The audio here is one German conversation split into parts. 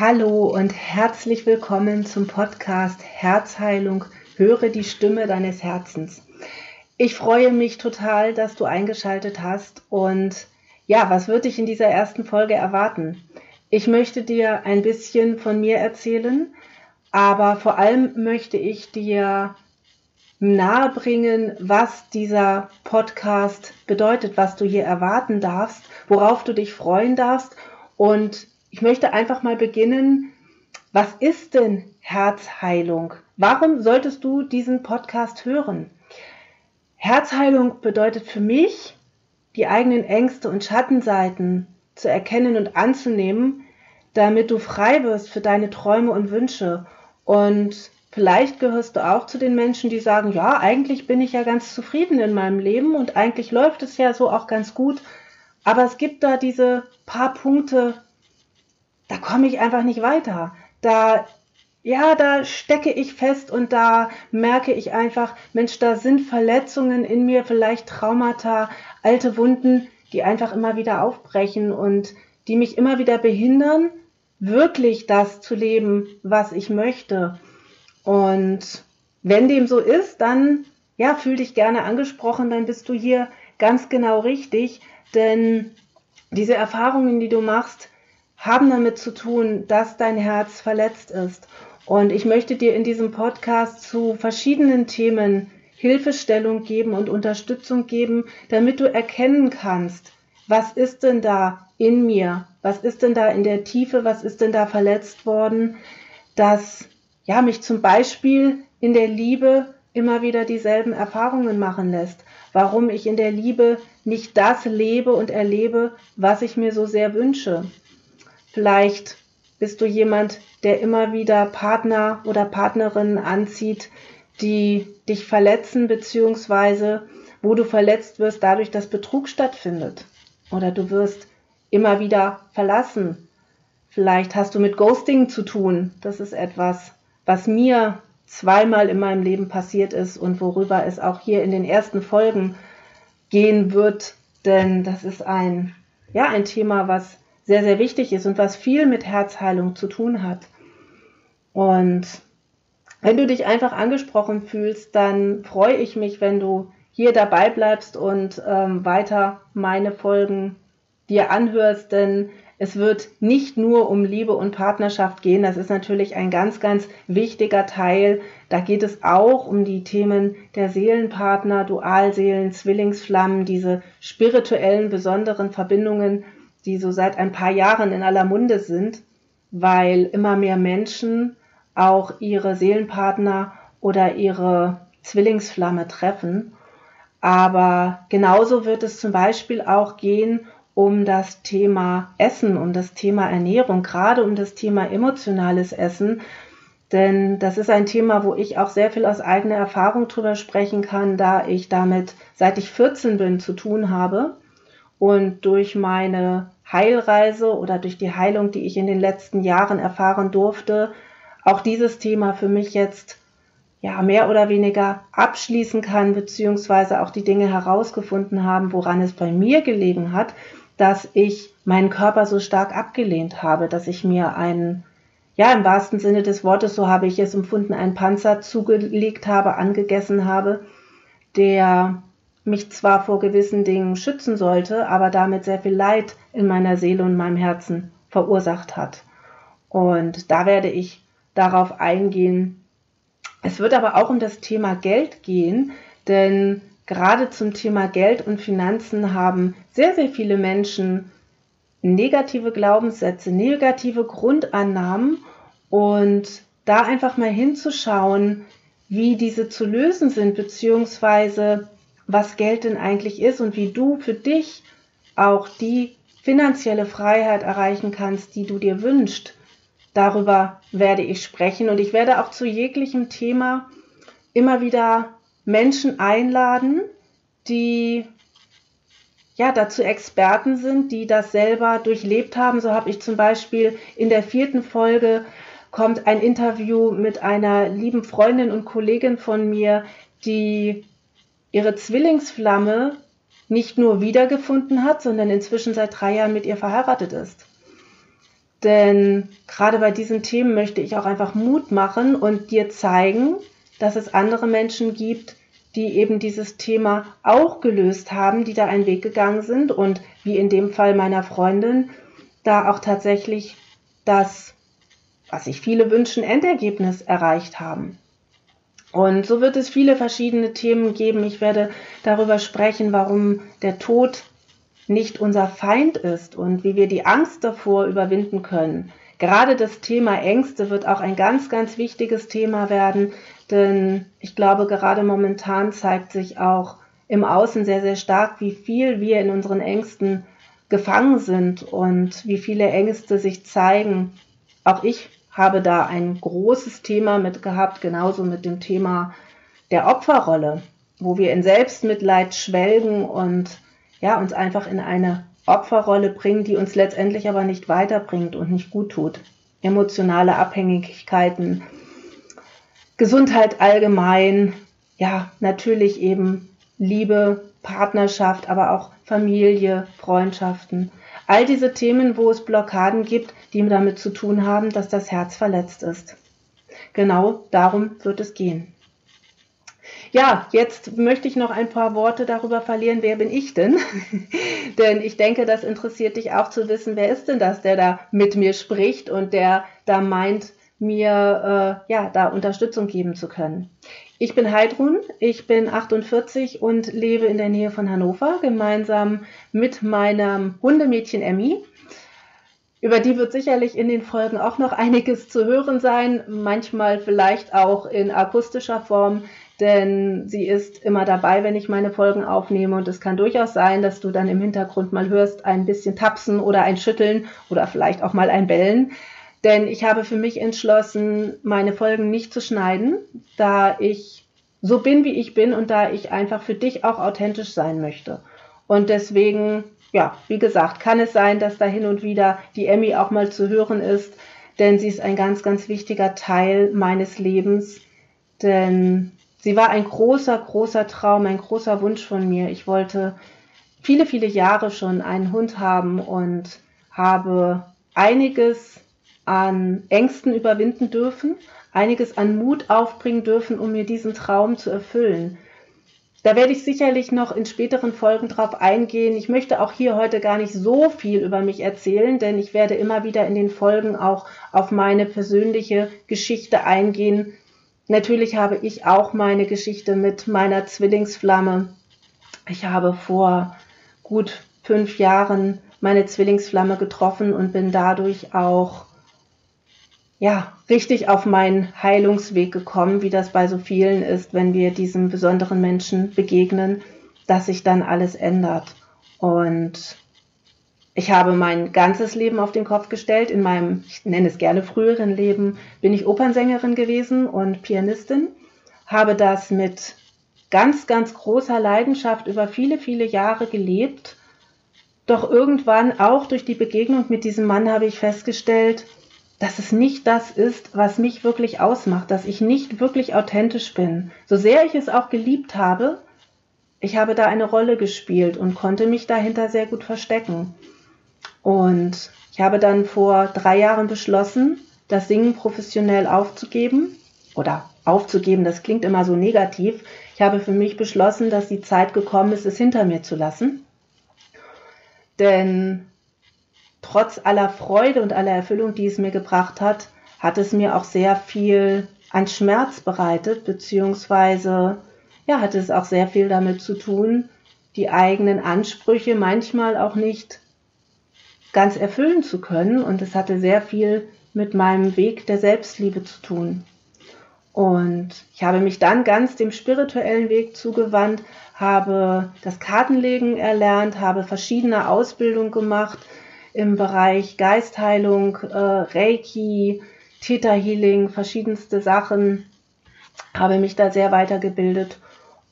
Hallo und herzlich willkommen zum Podcast Herzheilung. Höre die Stimme deines Herzens. Ich freue mich total, dass du eingeschaltet hast und ja, was wird dich in dieser ersten Folge erwarten? Ich möchte dir ein bisschen von mir erzählen, aber vor allem möchte ich dir nahebringen, was dieser Podcast bedeutet, was du hier erwarten darfst, worauf du dich freuen darfst und ich möchte einfach mal beginnen. Was ist denn Herzheilung? Warum solltest du diesen Podcast hören? Herzheilung bedeutet für mich, die eigenen Ängste und Schattenseiten zu erkennen und anzunehmen, damit du frei wirst für deine Träume und Wünsche. Und vielleicht gehörst du auch zu den Menschen, die sagen, ja, eigentlich bin ich ja ganz zufrieden in meinem Leben und eigentlich läuft es ja so auch ganz gut. Aber es gibt da diese paar Punkte, da komme ich einfach nicht weiter. Da, ja, da stecke ich fest und da merke ich einfach, Mensch, da sind Verletzungen in mir, vielleicht Traumata, alte Wunden, die einfach immer wieder aufbrechen und die mich immer wieder behindern, wirklich das zu leben, was ich möchte. Und wenn dem so ist, dann ja, fühl dich gerne angesprochen, dann bist du hier ganz genau richtig, denn diese Erfahrungen, die du machst, haben damit zu tun, dass dein Herz verletzt ist. Und ich möchte dir in diesem Podcast zu verschiedenen Themen Hilfestellung geben und Unterstützung geben, damit du erkennen kannst, was ist denn da in mir? Was ist denn da in der Tiefe? Was ist denn da verletzt worden? Dass ja mich zum Beispiel in der Liebe immer wieder dieselben Erfahrungen machen lässt. Warum ich in der Liebe nicht das lebe und erlebe, was ich mir so sehr wünsche. Vielleicht bist du jemand, der immer wieder Partner oder Partnerinnen anzieht, die dich verletzen, beziehungsweise wo du verletzt wirst dadurch, dass Betrug stattfindet. Oder du wirst immer wieder verlassen. Vielleicht hast du mit Ghosting zu tun. Das ist etwas, was mir zweimal in meinem Leben passiert ist und worüber es auch hier in den ersten Folgen gehen wird. Denn das ist ein, ja, ein Thema, was sehr, sehr wichtig ist und was viel mit Herzheilung zu tun hat. Und wenn du dich einfach angesprochen fühlst, dann freue ich mich, wenn du hier dabei bleibst und ähm, weiter meine Folgen dir anhörst, denn es wird nicht nur um Liebe und Partnerschaft gehen. Das ist natürlich ein ganz, ganz wichtiger Teil. Da geht es auch um die Themen der Seelenpartner, Dualseelen, Zwillingsflammen, diese spirituellen, besonderen Verbindungen, die so seit ein paar Jahren in aller Munde sind, weil immer mehr Menschen auch ihre Seelenpartner oder ihre Zwillingsflamme treffen. Aber genauso wird es zum Beispiel auch gehen um das Thema Essen, um das Thema Ernährung, gerade um das Thema emotionales Essen. Denn das ist ein Thema, wo ich auch sehr viel aus eigener Erfahrung drüber sprechen kann, da ich damit, seit ich 14 bin, zu tun habe und durch meine Heilreise oder durch die Heilung, die ich in den letzten Jahren erfahren durfte, auch dieses Thema für mich jetzt ja mehr oder weniger abschließen kann, beziehungsweise auch die Dinge herausgefunden haben, woran es bei mir gelegen hat, dass ich meinen Körper so stark abgelehnt habe, dass ich mir einen, ja, im wahrsten Sinne des Wortes, so habe ich es empfunden, einen Panzer zugelegt habe, angegessen habe, der mich zwar vor gewissen Dingen schützen sollte, aber damit sehr viel Leid in meiner Seele und meinem Herzen verursacht hat. Und da werde ich darauf eingehen. Es wird aber auch um das Thema Geld gehen, denn gerade zum Thema Geld und Finanzen haben sehr, sehr viele Menschen negative Glaubenssätze, negative Grundannahmen und da einfach mal hinzuschauen, wie diese zu lösen sind, beziehungsweise was Geld denn eigentlich ist und wie du für dich auch die finanzielle Freiheit erreichen kannst, die du dir wünschst. Darüber werde ich sprechen und ich werde auch zu jeglichem Thema immer wieder Menschen einladen, die ja dazu Experten sind, die das selber durchlebt haben. So habe ich zum Beispiel in der vierten Folge kommt ein Interview mit einer lieben Freundin und Kollegin von mir, die ihre Zwillingsflamme nicht nur wiedergefunden hat, sondern inzwischen seit drei Jahren mit ihr verheiratet ist. Denn gerade bei diesen Themen möchte ich auch einfach Mut machen und dir zeigen, dass es andere Menschen gibt, die eben dieses Thema auch gelöst haben, die da einen Weg gegangen sind und wie in dem Fall meiner Freundin, da auch tatsächlich das, was sich viele wünschen, Endergebnis erreicht haben. Und so wird es viele verschiedene Themen geben. Ich werde darüber sprechen, warum der Tod nicht unser Feind ist und wie wir die Angst davor überwinden können. Gerade das Thema Ängste wird auch ein ganz, ganz wichtiges Thema werden, denn ich glaube, gerade momentan zeigt sich auch im Außen sehr, sehr stark, wie viel wir in unseren Ängsten gefangen sind und wie viele Ängste sich zeigen. Auch ich habe da ein großes Thema mit gehabt, genauso mit dem Thema der Opferrolle, wo wir in Selbstmitleid schwelgen und ja, uns einfach in eine Opferrolle bringen, die uns letztendlich aber nicht weiterbringt und nicht gut tut. Emotionale Abhängigkeiten, Gesundheit allgemein, ja, natürlich eben Liebe, Partnerschaft, aber auch Familie, Freundschaften. All diese Themen, wo es Blockaden gibt, die damit zu tun haben, dass das Herz verletzt ist. Genau darum wird es gehen. Ja, jetzt möchte ich noch ein paar Worte darüber verlieren, wer bin ich denn? denn ich denke, das interessiert dich auch zu wissen, wer ist denn das, der da mit mir spricht und der da meint, mir äh, ja da Unterstützung geben zu können. Ich bin Heidrun, ich bin 48 und lebe in der Nähe von Hannover gemeinsam mit meinem Hundemädchen Emmy. Über die wird sicherlich in den Folgen auch noch einiges zu hören sein, manchmal vielleicht auch in akustischer Form, denn sie ist immer dabei, wenn ich meine Folgen aufnehme und es kann durchaus sein, dass du dann im Hintergrund mal hörst ein bisschen tapsen oder ein Schütteln oder vielleicht auch mal ein Bellen. Denn ich habe für mich entschlossen, meine Folgen nicht zu schneiden, da ich so bin, wie ich bin und da ich einfach für dich auch authentisch sein möchte. Und deswegen, ja, wie gesagt, kann es sein, dass da hin und wieder die Emmy auch mal zu hören ist, denn sie ist ein ganz, ganz wichtiger Teil meines Lebens. Denn sie war ein großer, großer Traum, ein großer Wunsch von mir. Ich wollte viele, viele Jahre schon einen Hund haben und habe einiges an Ängsten überwinden dürfen, einiges an Mut aufbringen dürfen, um mir diesen Traum zu erfüllen. Da werde ich sicherlich noch in späteren Folgen drauf eingehen. Ich möchte auch hier heute gar nicht so viel über mich erzählen, denn ich werde immer wieder in den Folgen auch auf meine persönliche Geschichte eingehen. Natürlich habe ich auch meine Geschichte mit meiner Zwillingsflamme. Ich habe vor gut fünf Jahren meine Zwillingsflamme getroffen und bin dadurch auch ja, richtig auf meinen Heilungsweg gekommen, wie das bei so vielen ist, wenn wir diesem besonderen Menschen begegnen, dass sich dann alles ändert. Und ich habe mein ganzes Leben auf den Kopf gestellt. In meinem, ich nenne es gerne früheren Leben, bin ich Opernsängerin gewesen und Pianistin, habe das mit ganz, ganz großer Leidenschaft über viele, viele Jahre gelebt. Doch irgendwann, auch durch die Begegnung mit diesem Mann, habe ich festgestellt, dass es nicht das ist, was mich wirklich ausmacht, dass ich nicht wirklich authentisch bin. So sehr ich es auch geliebt habe, ich habe da eine Rolle gespielt und konnte mich dahinter sehr gut verstecken. Und ich habe dann vor drei Jahren beschlossen, das Singen professionell aufzugeben. Oder aufzugeben, das klingt immer so negativ. Ich habe für mich beschlossen, dass die Zeit gekommen ist, es hinter mir zu lassen. Denn trotz aller Freude und aller Erfüllung, die es mir gebracht hat, hat es mir auch sehr viel an Schmerz bereitet, beziehungsweise ja, hatte es auch sehr viel damit zu tun, die eigenen Ansprüche manchmal auch nicht ganz erfüllen zu können. Und es hatte sehr viel mit meinem Weg der Selbstliebe zu tun. Und ich habe mich dann ganz dem spirituellen Weg zugewandt, habe das Kartenlegen erlernt, habe verschiedene Ausbildungen gemacht, im Bereich Geistheilung, äh, Reiki, Theta Healing, verschiedenste Sachen, habe mich da sehr weitergebildet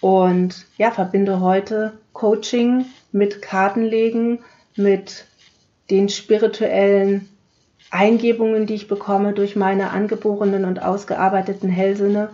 und ja, verbinde heute Coaching mit Kartenlegen, mit den spirituellen Eingebungen, die ich bekomme durch meine angeborenen und ausgearbeiteten Hellsinne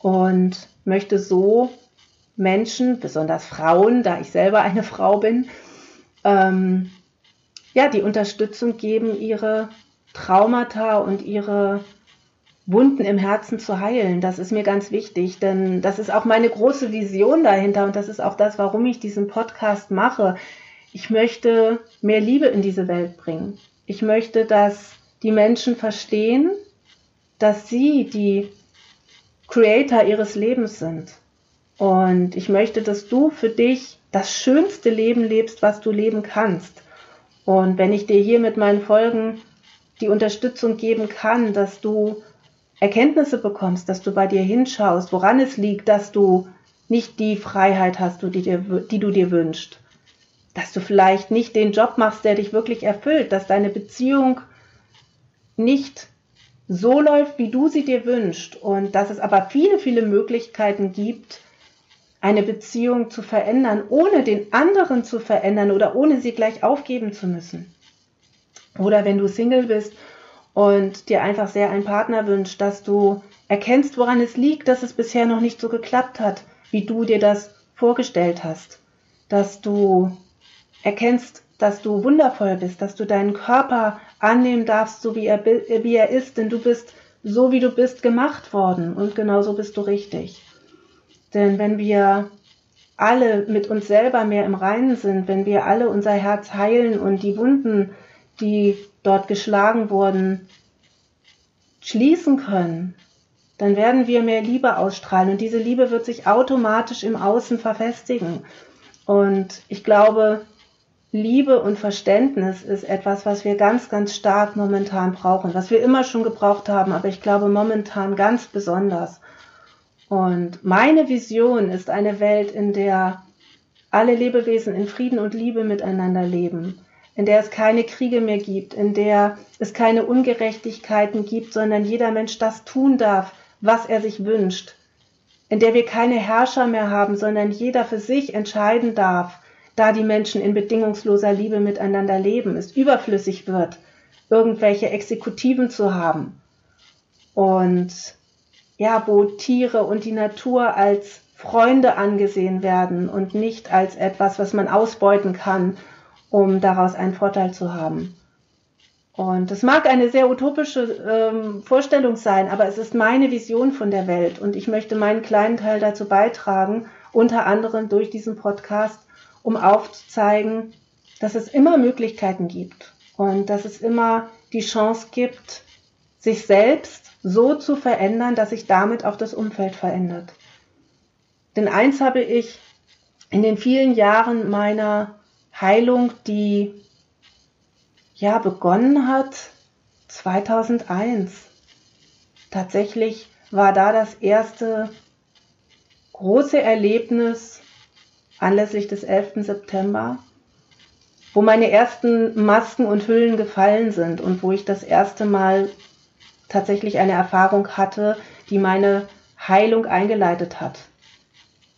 und möchte so Menschen, besonders Frauen, da ich selber eine Frau bin, ähm, ja, die Unterstützung geben, ihre Traumata und ihre Wunden im Herzen zu heilen. Das ist mir ganz wichtig, denn das ist auch meine große Vision dahinter und das ist auch das, warum ich diesen Podcast mache. Ich möchte mehr Liebe in diese Welt bringen. Ich möchte, dass die Menschen verstehen, dass sie die Creator ihres Lebens sind. Und ich möchte, dass du für dich das schönste Leben lebst, was du leben kannst. Und wenn ich dir hier mit meinen Folgen die Unterstützung geben kann, dass du Erkenntnisse bekommst, dass du bei dir hinschaust, woran es liegt, dass du nicht die Freiheit hast, die, dir, die du dir wünschst. Dass du vielleicht nicht den Job machst, der dich wirklich erfüllt, dass deine Beziehung nicht so läuft, wie du sie dir wünschst und dass es aber viele, viele Möglichkeiten gibt, eine Beziehung zu verändern, ohne den anderen zu verändern oder ohne sie gleich aufgeben zu müssen. Oder wenn du Single bist und dir einfach sehr einen Partner wünscht, dass du erkennst, woran es liegt, dass es bisher noch nicht so geklappt hat, wie du dir das vorgestellt hast. Dass du erkennst, dass du wundervoll bist, dass du deinen Körper annehmen darfst, so wie er, wie er ist, denn du bist so, wie du bist, gemacht worden und genauso bist du richtig. Denn wenn wir alle mit uns selber mehr im Reinen sind, wenn wir alle unser Herz heilen und die Wunden die dort geschlagen wurden, schließen können, dann werden wir mehr Liebe ausstrahlen und diese Liebe wird sich automatisch im Außen verfestigen. Und ich glaube, Liebe und Verständnis ist etwas, was wir ganz, ganz stark momentan brauchen, was wir immer schon gebraucht haben, aber ich glaube momentan ganz besonders. Und meine Vision ist eine Welt, in der alle Lebewesen in Frieden und Liebe miteinander leben, in der es keine Kriege mehr gibt, in der es keine Ungerechtigkeiten gibt, sondern jeder Mensch das tun darf, was er sich wünscht, in der wir keine Herrscher mehr haben, sondern jeder für sich entscheiden darf, da die Menschen in bedingungsloser Liebe miteinander leben, es überflüssig wird, irgendwelche Exekutiven zu haben. Und ja, wo Tiere und die Natur als Freunde angesehen werden und nicht als etwas, was man ausbeuten kann um daraus einen Vorteil zu haben. Und es mag eine sehr utopische ähm, Vorstellung sein, aber es ist meine Vision von der Welt und ich möchte meinen kleinen Teil dazu beitragen, unter anderem durch diesen Podcast, um aufzuzeigen, dass es immer Möglichkeiten gibt und dass es immer die Chance gibt, sich selbst so zu verändern, dass sich damit auch das Umfeld verändert. Denn eins habe ich in den vielen Jahren meiner Heilung, die ja begonnen hat 2001. Tatsächlich war da das erste große Erlebnis anlässlich des 11. September, wo meine ersten Masken und Hüllen gefallen sind und wo ich das erste Mal tatsächlich eine Erfahrung hatte, die meine Heilung eingeleitet hat.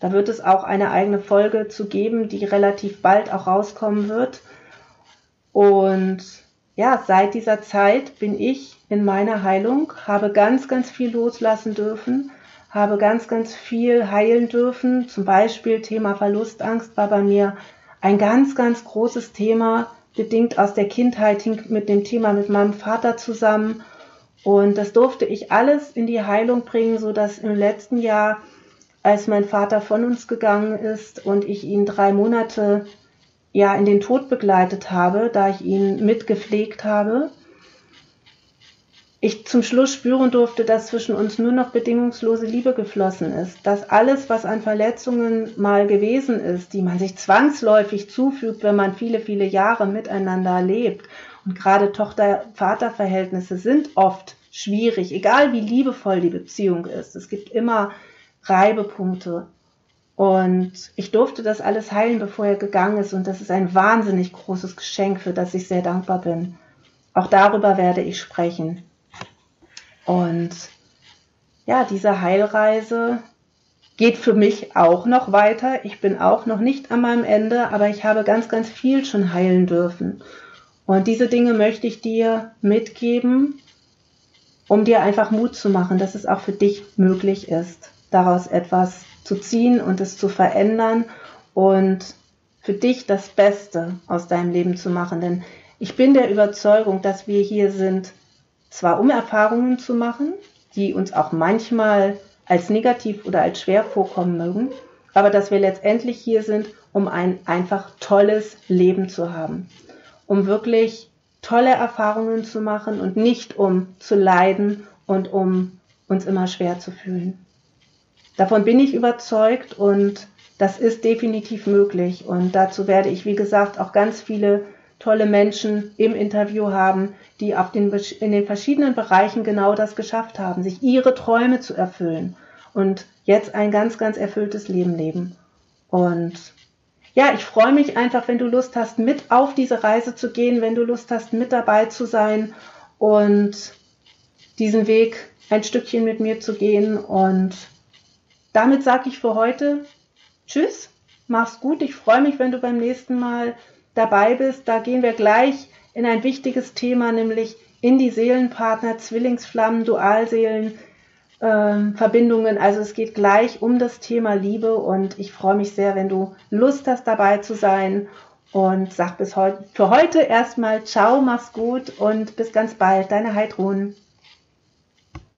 Da wird es auch eine eigene Folge zu geben, die relativ bald auch rauskommen wird. Und ja, seit dieser Zeit bin ich in meiner Heilung, habe ganz, ganz viel loslassen dürfen, habe ganz, ganz viel heilen dürfen. Zum Beispiel Thema Verlustangst war bei mir ein ganz, ganz großes Thema, bedingt aus der Kindheit, hing mit dem Thema mit meinem Vater zusammen. Und das durfte ich alles in die Heilung bringen, so dass im letzten Jahr als mein Vater von uns gegangen ist und ich ihn drei Monate ja in den Tod begleitet habe, da ich ihn mitgepflegt habe, ich zum Schluss spüren durfte, dass zwischen uns nur noch bedingungslose Liebe geflossen ist, dass alles, was an Verletzungen mal gewesen ist, die man sich zwangsläufig zufügt, wenn man viele, viele Jahre miteinander lebt, und gerade Tochter-Vater-Verhältnisse sind oft schwierig, egal wie liebevoll die Beziehung ist. Es gibt immer Reibepunkte. Und ich durfte das alles heilen, bevor er gegangen ist. Und das ist ein wahnsinnig großes Geschenk, für das ich sehr dankbar bin. Auch darüber werde ich sprechen. Und ja, diese Heilreise geht für mich auch noch weiter. Ich bin auch noch nicht an meinem Ende, aber ich habe ganz, ganz viel schon heilen dürfen. Und diese Dinge möchte ich dir mitgeben, um dir einfach Mut zu machen, dass es auch für dich möglich ist daraus etwas zu ziehen und es zu verändern und für dich das Beste aus deinem Leben zu machen. Denn ich bin der Überzeugung, dass wir hier sind, zwar um Erfahrungen zu machen, die uns auch manchmal als negativ oder als schwer vorkommen mögen, aber dass wir letztendlich hier sind, um ein einfach tolles Leben zu haben, um wirklich tolle Erfahrungen zu machen und nicht um zu leiden und um uns immer schwer zu fühlen. Davon bin ich überzeugt und das ist definitiv möglich. Und dazu werde ich, wie gesagt, auch ganz viele tolle Menschen im Interview haben, die auf den, in den verschiedenen Bereichen genau das geschafft haben, sich ihre Träume zu erfüllen und jetzt ein ganz, ganz erfülltes Leben leben. Und ja, ich freue mich einfach, wenn du Lust hast, mit auf diese Reise zu gehen, wenn du Lust hast, mit dabei zu sein und diesen Weg ein Stückchen mit mir zu gehen. Und damit sage ich für heute Tschüss, mach's gut. Ich freue mich, wenn du beim nächsten Mal dabei bist. Da gehen wir gleich in ein wichtiges Thema, nämlich in die Seelenpartner, Zwillingsflammen, Dualseelen, ähm, Verbindungen. Also es geht gleich um das Thema Liebe und ich freue mich sehr, wenn du Lust hast, dabei zu sein. Und sag bis heute für heute erstmal Ciao, mach's gut und bis ganz bald. Deine Heidrun.